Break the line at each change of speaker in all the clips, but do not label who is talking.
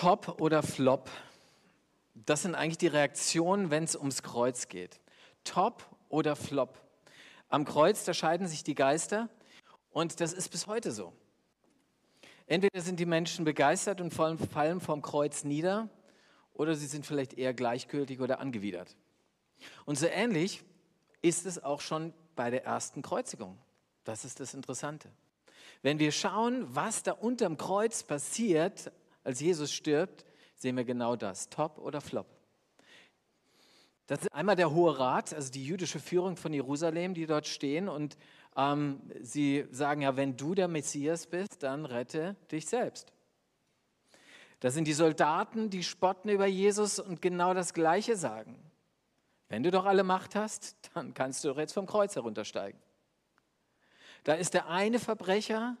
Top oder Flop? Das sind eigentlich die Reaktionen, wenn es ums Kreuz geht. Top oder Flop? Am Kreuz, da scheiden sich die Geister und das ist bis heute so. Entweder sind die Menschen begeistert und fallen vom Kreuz nieder oder sie sind vielleicht eher gleichgültig oder angewidert. Und so ähnlich ist es auch schon bei der ersten Kreuzigung. Das ist das Interessante. Wenn wir schauen, was da unterm Kreuz passiert, als Jesus stirbt, sehen wir genau das, Top oder Flop. Das ist einmal der Hohe Rat, also die jüdische Führung von Jerusalem, die dort stehen und ähm, sie sagen ja, wenn du der Messias bist, dann rette dich selbst. Das sind die Soldaten, die spotten über Jesus und genau das Gleiche sagen. Wenn du doch alle Macht hast, dann kannst du doch jetzt vom Kreuz heruntersteigen. Da ist der eine Verbrecher,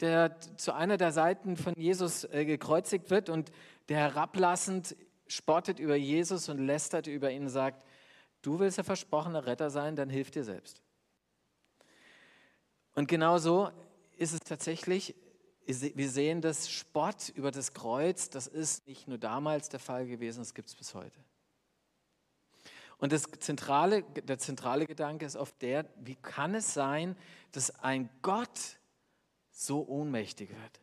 der zu einer der Seiten von Jesus äh, gekreuzigt wird und der herablassend spottet über Jesus und lästert über ihn und sagt, du willst der versprochene Retter sein, dann hilf dir selbst. Und genau so ist es tatsächlich. Wir sehen das Spott über das Kreuz, das ist nicht nur damals der Fall gewesen, das gibt es bis heute. Und das zentrale, der zentrale Gedanke ist oft der, wie kann es sein, dass ein Gott so ohnmächtig wird?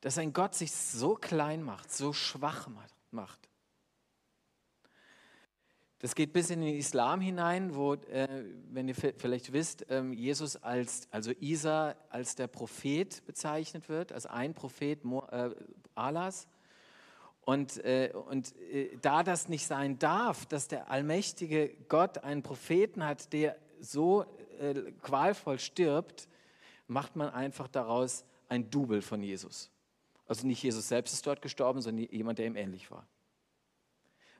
Dass ein Gott sich so klein macht, so schwach macht. Das geht bis in den Islam hinein, wo, äh, wenn ihr vielleicht wisst, äh, Jesus als, also Isa als der Prophet bezeichnet wird, als ein Prophet Mo, äh, Allahs. Und, äh, und äh, da das nicht sein darf, dass der allmächtige Gott einen Propheten hat, der so äh, qualvoll stirbt, macht man einfach daraus ein Double von Jesus. Also nicht Jesus selbst ist dort gestorben, sondern jemand, der ihm ähnlich war.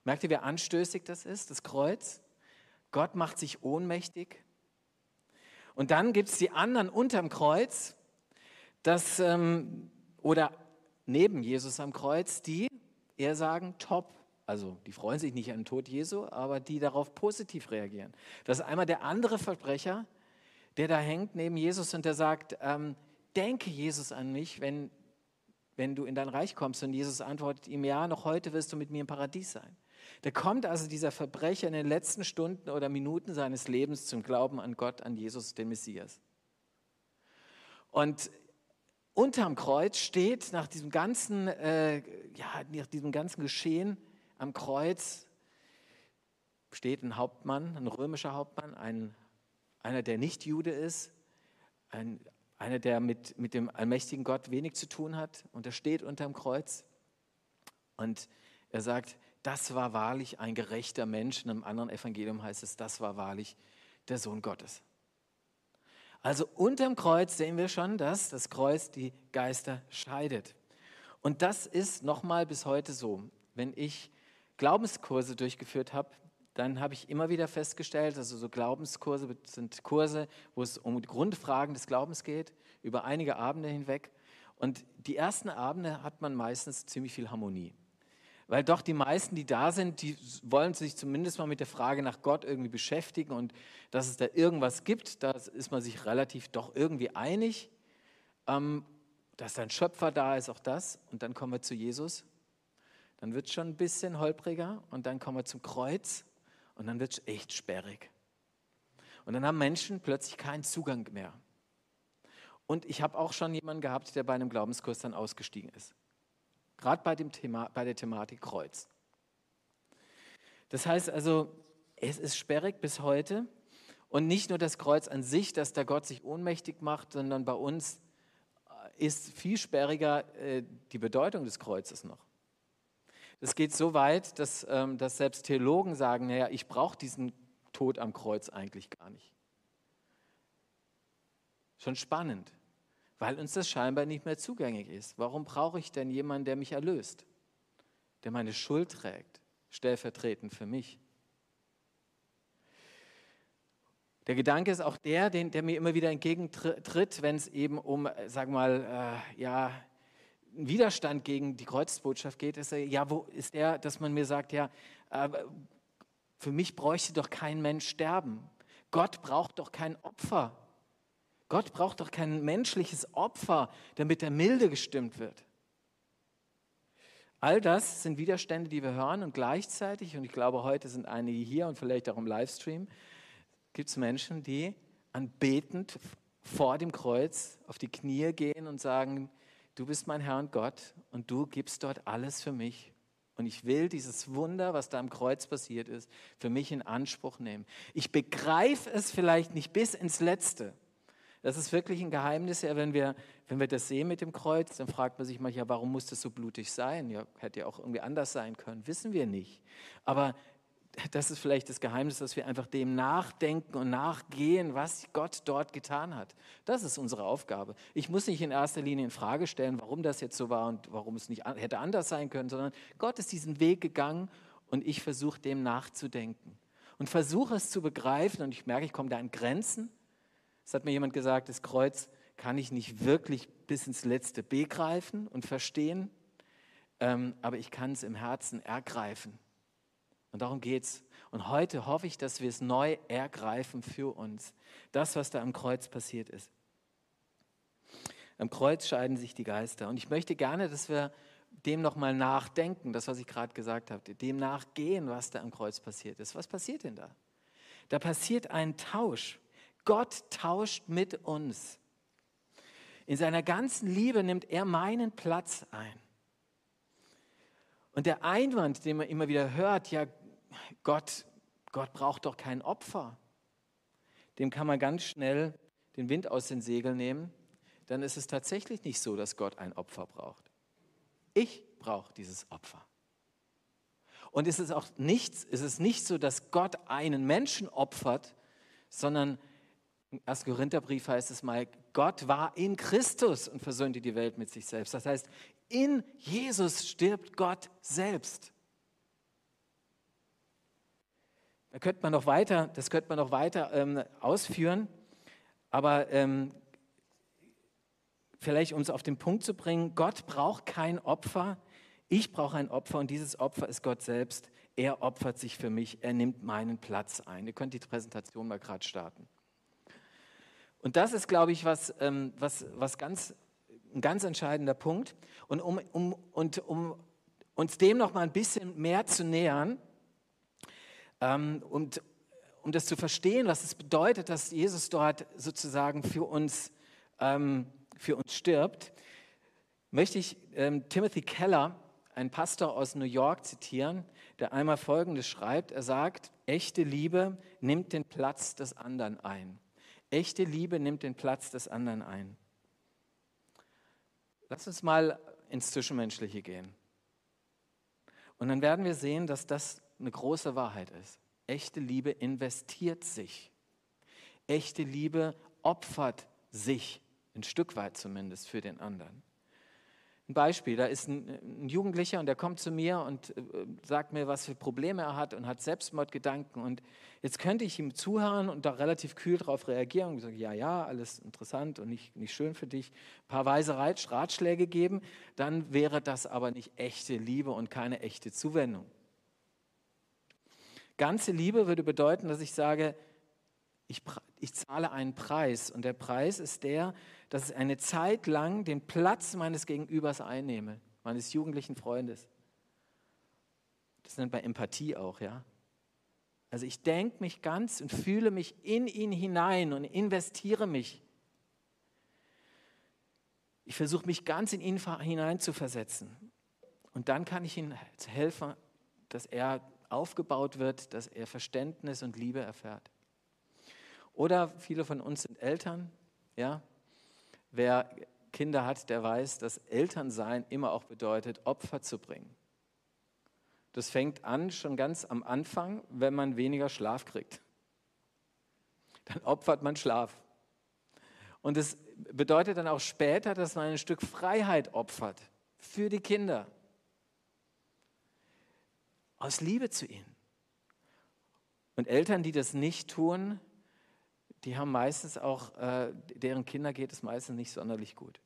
Merkt ihr, wie anstößig das ist, das Kreuz? Gott macht sich ohnmächtig. Und dann gibt es die anderen unterm Kreuz, das, ähm, oder neben Jesus am Kreuz, die eher sagen, top. Also die freuen sich nicht an den Tod Jesu, aber die darauf positiv reagieren. Das ist einmal der andere Verbrecher, der da hängt neben Jesus und der sagt, ähm, denke Jesus an mich, wenn, wenn du in dein Reich kommst. Und Jesus antwortet ihm, ja, noch heute wirst du mit mir im Paradies sein. Da kommt also dieser Verbrecher in den letzten Stunden oder Minuten seines Lebens zum Glauben an Gott, an Jesus, den Messias. Und unterm Kreuz steht nach diesem ganzen, äh, ja, nach diesem ganzen Geschehen am Kreuz steht ein Hauptmann, ein römischer Hauptmann, ein, einer, der nicht Jude ist, ein, einer, der mit, mit dem allmächtigen Gott wenig zu tun hat. Und er steht unterm Kreuz und er sagt, das war wahrlich ein gerechter Mensch. In einem anderen Evangelium heißt es, das war wahrlich der Sohn Gottes. Also unterm Kreuz sehen wir schon, dass das Kreuz die Geister scheidet. Und das ist nochmal bis heute so. Wenn ich Glaubenskurse durchgeführt habe, dann habe ich immer wieder festgestellt, also so Glaubenskurse sind Kurse, wo es um Grundfragen des Glaubens geht, über einige Abende hinweg. Und die ersten Abende hat man meistens ziemlich viel Harmonie. Weil doch die meisten, die da sind, die wollen sich zumindest mal mit der Frage nach Gott irgendwie beschäftigen und dass es da irgendwas gibt, da ist man sich relativ doch irgendwie einig. Ähm, dass ein Schöpfer da ist, auch das. Und dann kommen wir zu Jesus. Dann wird es schon ein bisschen holpriger und dann kommen wir zum Kreuz und dann wird es echt sperrig. Und dann haben Menschen plötzlich keinen Zugang mehr. Und ich habe auch schon jemanden gehabt, der bei einem Glaubenskurs dann ausgestiegen ist. Gerade bei, bei der Thematik Kreuz. Das heißt also, es ist sperrig bis heute. Und nicht nur das Kreuz an sich, dass der Gott sich ohnmächtig macht, sondern bei uns äh, ist viel sperriger äh, die Bedeutung des Kreuzes noch. Es geht so weit, dass, ähm, dass selbst Theologen sagen, naja, ich brauche diesen Tod am Kreuz eigentlich gar nicht. Schon spannend weil uns das scheinbar nicht mehr zugänglich ist. Warum brauche ich denn jemanden, der mich erlöst, der meine Schuld trägt, stellvertretend für mich? Der Gedanke ist auch der, den, der mir immer wieder entgegentritt, wenn es eben um, sagen wir mal, äh, ja, Widerstand gegen die Kreuzbotschaft geht, ist, ja, wo ist der, dass man mir sagt, ja, äh, für mich bräuchte doch kein Mensch sterben. Gott braucht doch kein Opfer. Gott braucht doch kein menschliches Opfer, damit er milde gestimmt wird. All das sind Widerstände, die wir hören und gleichzeitig, und ich glaube, heute sind einige hier und vielleicht auch im Livestream, gibt es Menschen, die anbetend vor dem Kreuz auf die Knie gehen und sagen, du bist mein Herr und Gott und du gibst dort alles für mich. Und ich will dieses Wunder, was da am Kreuz passiert ist, für mich in Anspruch nehmen. Ich begreife es vielleicht nicht bis ins Letzte. Das ist wirklich ein Geheimnis, ja, wenn wir, wenn wir das sehen mit dem Kreuz, dann fragt man sich manchmal, warum muss das so blutig sein? Ja, hätte ja auch irgendwie anders sein können. Wissen wir nicht. Aber das ist vielleicht das Geheimnis, dass wir einfach dem nachdenken und nachgehen, was Gott dort getan hat. Das ist unsere Aufgabe. Ich muss nicht in erster Linie in Frage stellen, warum das jetzt so war und warum es nicht hätte anders sein können, sondern Gott ist diesen Weg gegangen und ich versuche dem nachzudenken und versuche es zu begreifen und ich merke, ich komme da an Grenzen. Es hat mir jemand gesagt, das Kreuz kann ich nicht wirklich bis ins letzte begreifen und verstehen, ähm, aber ich kann es im Herzen ergreifen. Und darum geht es. Und heute hoffe ich, dass wir es neu ergreifen für uns. Das, was da am Kreuz passiert ist. Am Kreuz scheiden sich die Geister. Und ich möchte gerne, dass wir dem nochmal nachdenken, das, was ich gerade gesagt habe, dem nachgehen, was da am Kreuz passiert ist. Was passiert denn da? Da passiert ein Tausch. Gott tauscht mit uns. In seiner ganzen Liebe nimmt er meinen Platz ein. Und der Einwand, den man immer wieder hört, ja, Gott, Gott braucht doch kein Opfer. Dem kann man ganz schnell den Wind aus den Segeln nehmen. Dann ist es tatsächlich nicht so, dass Gott ein Opfer braucht. Ich brauche dieses Opfer. Und ist es auch nichts, ist es nicht so, dass Gott einen Menschen opfert, sondern im 1. Korintherbrief heißt es mal, Gott war in Christus und versöhnte die Welt mit sich selbst. Das heißt, in Jesus stirbt Gott selbst. Da könnte man noch weiter, das könnte man noch weiter ähm, ausführen, aber ähm, vielleicht um es auf den Punkt zu bringen, Gott braucht kein Opfer, ich brauche ein Opfer und dieses Opfer ist Gott selbst. Er opfert sich für mich, er nimmt meinen Platz ein. Ihr könnt die Präsentation mal gerade starten. Und das ist, glaube ich, was, ähm, was, was ganz, ein ganz entscheidender Punkt. Und um, um, und um uns dem noch mal ein bisschen mehr zu nähern, und um das zu verstehen, was es bedeutet, dass Jesus dort sozusagen für uns, ähm, für uns stirbt, möchte ich ähm, Timothy Keller, einen Pastor aus New York, zitieren, der einmal Folgendes schreibt. Er sagt, echte Liebe nimmt den Platz des anderen ein. Echte Liebe nimmt den Platz des anderen ein. Lass uns mal ins Zwischenmenschliche gehen. Und dann werden wir sehen, dass das eine große Wahrheit ist. Echte Liebe investiert sich. Echte Liebe opfert sich, ein Stück weit zumindest, für den anderen. Ein Beispiel, da ist ein, Jugendlicher und der kommt zu mir und äh, sagt mir, was für Probleme er hat und hat Selbstmordgedanken. Und jetzt könnte ich ihm zuhören und da relativ kühl darauf reagieren und sagen, ja, ja, alles interessant und nicht, nicht schön für dich, ein paar weise Ratschläge geben, dann wäre das aber nicht echte Liebe und keine echte Zuwendung. Ganze Liebe würde bedeuten, dass ich sage, ich, ich, zahle einen Preis und der Preis ist der, dass ich eine Zeit lang den Platz meines Gegenübers einnehme, meines jugendlichen Freundes. Das nennt man Empathie auch, ja. Also ich denke mich ganz und fühle mich in ihn hinein und investiere mich. Ich versuche mich ganz in ihn hinein zu versetzen. Und dann kann ich ihm helfen, dass er aufgebaut wird, dass er Verständnis und Liebe erfährt. Oder viele von uns sind Eltern. Ja? Wer Kinder hat, der weiß, dass Elternsein immer auch bedeutet, Opfer zu bringen. Das fängt an schon ganz am Anfang, wenn man weniger Schlaf kriegt. Dann opfert man Schlaf. Und es bedeutet dann auch später, dass man ein Stück Freiheit opfert für die Kinder aus Liebe zu ihnen. Und Eltern, die das nicht tun, die haben meistens auch, äh, deren Kinder geht es meistens nicht sonderlich gut.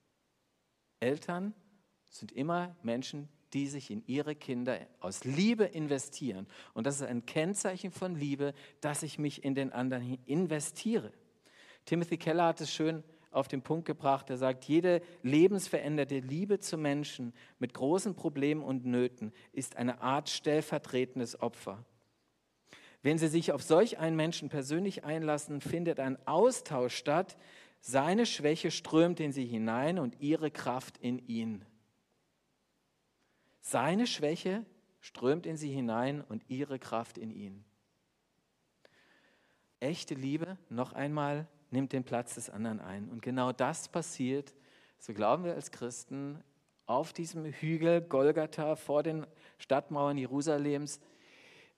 Eltern sind immer Menschen, die sich in ihre Kinder aus Liebe investieren. Und das ist ein Kennzeichen von Liebe, dass ich mich in den anderen investiere. Timothy Keller hat es schön auf den Punkt gebracht. Er sagt, jede lebensveränderte Liebe zu Menschen mit großen Problemen und Nöten ist eine Art stellvertretendes Opfer. Wenn Sie sich auf solch einen Menschen persönlich einlassen, findet ein Austausch statt. Seine Schwäche strömt in Sie hinein und Ihre Kraft in ihn. Seine Schwäche strömt in Sie hinein und Ihre Kraft in ihn. Echte Liebe, noch einmal, nimmt den Platz des anderen ein. Und genau das passiert, so glauben wir als Christen, auf diesem Hügel Golgatha vor den Stadtmauern Jerusalems,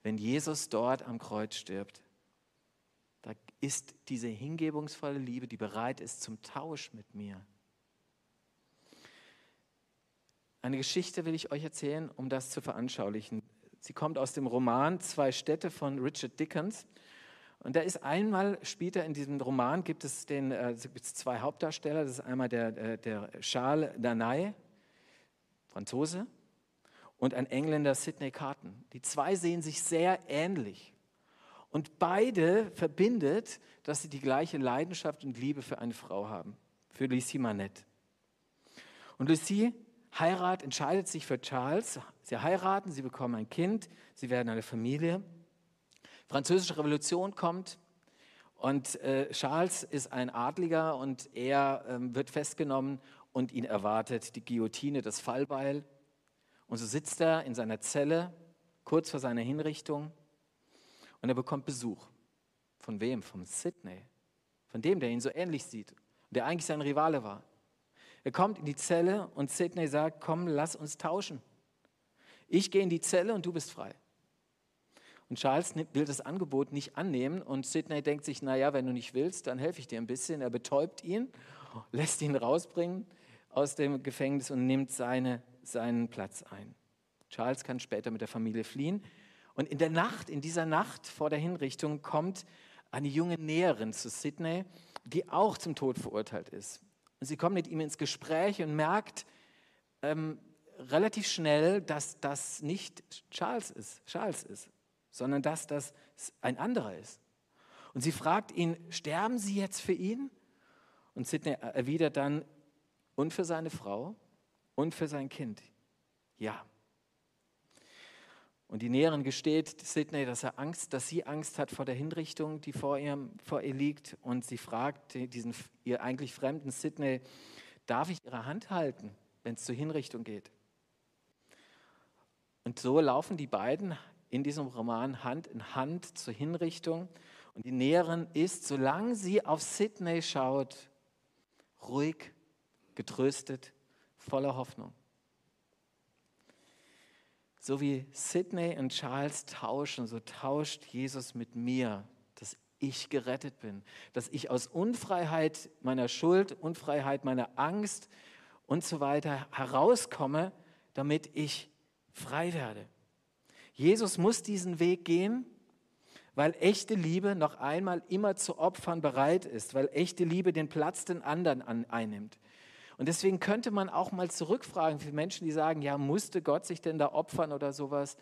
wenn Jesus dort am Kreuz stirbt. Da ist diese hingebungsvolle Liebe, die bereit ist zum Tausch mit mir. Eine Geschichte will ich euch erzählen, um das zu veranschaulichen. Sie kommt aus dem Roman Zwei Städte von Richard Dickens. Und da ist einmal später in diesem Roman gibt es, den, äh, zwei Hauptdarsteller. Das ist einmal der, äh, der Charles Danay, Franzose, und ein Engländer Sidney Carton. Die zwei sehen sich sehr ähnlich. Und beide verbindet, dass sie die gleiche Leidenschaft und Liebe für eine Frau haben, für Lucie Manette. Und Lucie heiratet, entscheidet sich für Charles. Sie heiraten, sie bekommen ein Kind, sie werden eine Familie. Französische Revolution kommt und äh, Charles ist ein Adliger und er ähm, wird festgenommen und ihn erwartet die Guillotine, das Fallbeil. Und so sitzt er in seiner Zelle kurz vor seiner Hinrichtung und er bekommt Besuch. Von wem? Vom Sidney. Von dem, der ihn so ähnlich sieht der eigentlich sein Rivale war. Er kommt in die Zelle und Sidney sagt, komm, lass uns tauschen. Ich gehe in die Zelle und du bist frei. Und Charles will das Angebot nicht annehmen und Sidney denkt sich, naja, wenn du nicht willst, dann helfe ich dir ein bisschen. Er betäubt ihn, lässt ihn rausbringen aus dem Gefängnis und nimmt seine, seinen Platz ein. Charles kann später mit der Familie fliehen. Und in der Nacht, in dieser Nacht vor der Hinrichtung, kommt eine junge Näherin zu Sidney, die auch zum Tod verurteilt ist. Und sie kommt mit ihm ins Gespräch und merkt ähm, relativ schnell, dass das nicht Charles ist, Charles ist, sondern dass das ein anderer ist. Und sie fragt ihn, sterben Sie jetzt für ihn? Und Sidney erwidert dann, und für seine Frau und für sein Kind. Ja. Und die Näherin gesteht Sidney, dass, er Angst, dass sie Angst hat vor der Hinrichtung, die vor ihr, vor ihr liegt. Und sie fragt diesen ihr eigentlich fremden Sidney, darf ich ihre Hand halten, wenn es zur Hinrichtung geht? Und so laufen die beiden in diesem Roman Hand in Hand zur Hinrichtung. Und die Näherin ist, solange sie auf Sydney schaut, ruhig, getröstet, voller Hoffnung. So wie Sydney und Charles tauschen, so tauscht Jesus mit mir, dass ich gerettet bin, dass ich aus Unfreiheit meiner Schuld, Unfreiheit meiner Angst und so weiter herauskomme, damit ich frei werde. Jesus muss diesen Weg gehen, weil echte Liebe noch einmal immer zu Opfern bereit ist, weil echte Liebe den Platz den anderen an, einnimmt. Und deswegen könnte man auch mal zurückfragen für Menschen, die sagen, ja, musste Gott sich denn da opfern oder sowas?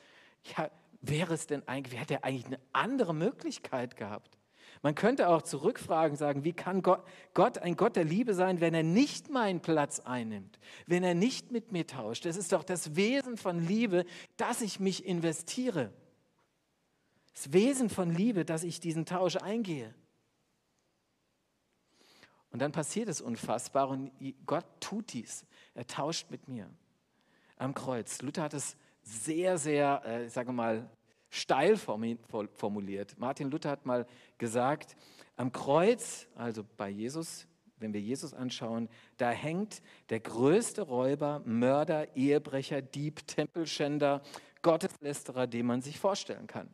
Ja, wäre es denn eigentlich, hätte er eigentlich eine andere Möglichkeit gehabt? Man könnte auch zurückfragen, sagen, wie kann Gott, Gott ein Gott der Liebe sein, wenn er nicht meinen Platz einnimmt, wenn er nicht mit mir tauscht? Das ist doch das Wesen von Liebe, dass ich mich investiere. Das Wesen von Liebe, dass ich diesen Tausch eingehe. Und dann passiert es unfassbar und Gott tut dies. Er tauscht mit mir am Kreuz. Luther hat es sehr, sehr, äh, ich sage mal, steil formuliert. Martin Luther hat mal gesagt, am Kreuz, also bei Jesus, wenn wir Jesus anschauen, da hängt der größte Räuber, Mörder, Ehebrecher, Dieb, Tempelschänder, Gotteslästerer, den man sich vorstellen kann.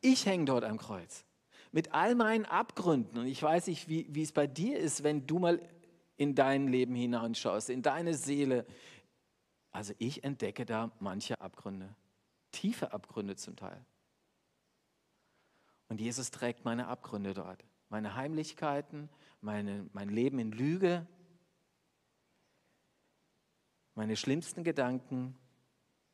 Ich hänge dort am Kreuz mit all meinen Abgründen. Und ich weiß nicht, wie, wie es bei dir ist, wenn du mal in dein Leben hineinschaust, in deine Seele, also ich entdecke da manche Abgründe, tiefe Abgründe zum Teil. Und Jesus trägt meine Abgründe dort, meine Heimlichkeiten, meine, mein Leben in Lüge, meine schlimmsten Gedanken,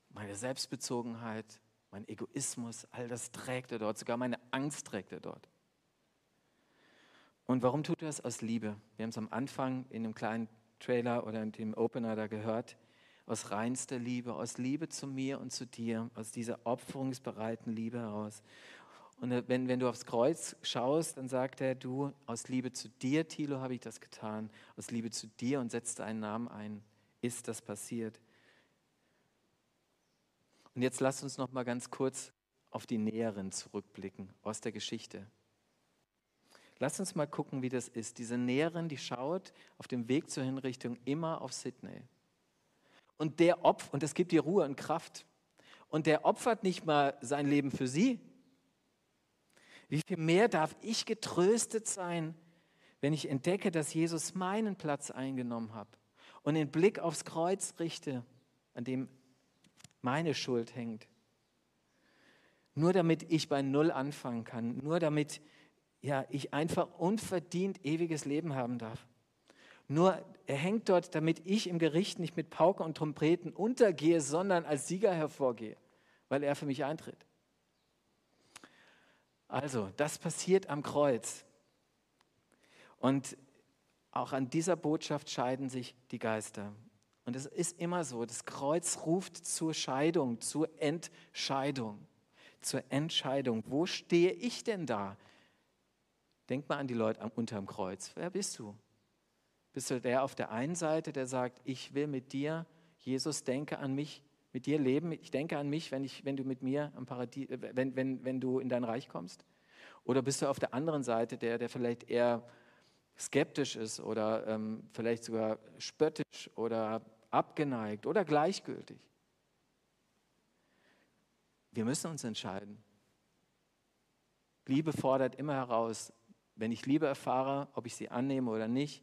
meine Selbstbezogenheit, mein Egoismus, all das trägt er dort, sogar meine Angst trägt er dort. Und warum tut er das? Aus Liebe. Wir haben es am Anfang in einem kleinen Trailer oder in dem Opener da gehört. Aus reinster Liebe, aus Liebe zu mir und zu dir, aus dieser opferungsbereiten Liebe heraus. Und wenn, wenn du aufs Kreuz schaust, dann sagt er, du, aus Liebe zu dir, Thilo, habe ich das getan. Aus Liebe zu dir und setzt einen Namen ein. Ist das passiert? Und jetzt lasst uns noch mal ganz kurz auf die Näheren zurückblicken aus der Geschichte. Lasst uns mal gucken, wie das ist. Diese Näherin, die schaut auf dem Weg zur Hinrichtung immer auf Sydney. Und der opfert, und es gibt ihr Ruhe und Kraft. Und der opfert nicht mal sein Leben für sie. Wie viel mehr darf ich getröstet sein, wenn ich entdecke, dass Jesus meinen Platz eingenommen hat und den Blick aufs Kreuz richte, an dem meine Schuld hängt. Nur damit ich bei Null anfangen kann, nur damit ja, ich einfach unverdient ewiges Leben haben darf. Nur er hängt dort, damit ich im Gericht nicht mit Pauke und Trompeten untergehe, sondern als Sieger hervorgehe, weil er für mich eintritt. Also, das passiert am Kreuz. Und auch an dieser Botschaft scheiden sich die Geister. Und es ist immer so, das Kreuz ruft zur Scheidung, zur Entscheidung, zur Entscheidung. Wo stehe ich denn da? Denk mal an die Leute unterm Kreuz. Wer bist du? Bist du der auf der einen Seite, der sagt, ich will mit dir, Jesus, denke an mich, mit dir leben, ich denke an mich, wenn, ich, wenn du mit mir am Paradies, wenn, wenn, wenn du in dein Reich kommst? Oder bist du auf der anderen Seite der, der vielleicht eher skeptisch ist oder ähm, vielleicht sogar spöttisch oder abgeneigt oder gleichgültig. Wir müssen uns entscheiden. Liebe fordert immer heraus, wenn ich Liebe erfahre, ob ich sie annehme oder nicht,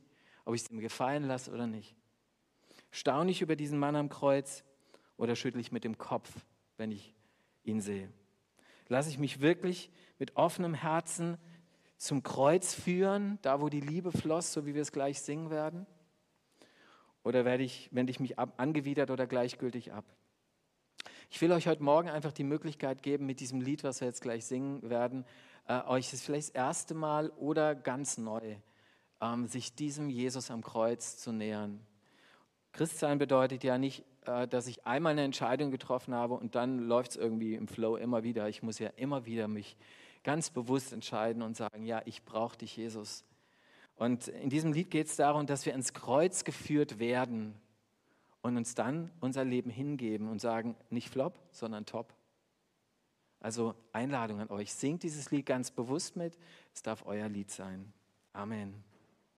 ob ich sie mir gefallen lasse oder nicht. Staune ich über diesen Mann am Kreuz oder schüttle ich mit dem Kopf, wenn ich ihn sehe? Lasse ich mich wirklich mit offenem Herzen zum Kreuz führen, da wo die Liebe floss, so wie wir es gleich singen werden? Oder werde ich, wende ich mich ab, angewidert oder gleichgültig ab? Ich will euch heute Morgen einfach die Möglichkeit geben, mit diesem Lied, was wir jetzt gleich singen werden, äh, euch das vielleicht das erste Mal oder ganz neu, ähm, sich diesem Jesus am Kreuz zu nähern. Christsein bedeutet ja nicht, äh, dass ich einmal eine Entscheidung getroffen habe und dann läuft es irgendwie im Flow immer wieder. Ich muss ja immer wieder mich ganz bewusst entscheiden und sagen, ja, ich brauche dich, Jesus. Und in diesem Lied geht es darum, dass wir ins Kreuz geführt werden und uns dann unser Leben hingeben und sagen, nicht flop, sondern top. Also Einladung an euch, singt dieses Lied ganz bewusst mit, es darf euer Lied sein. Amen.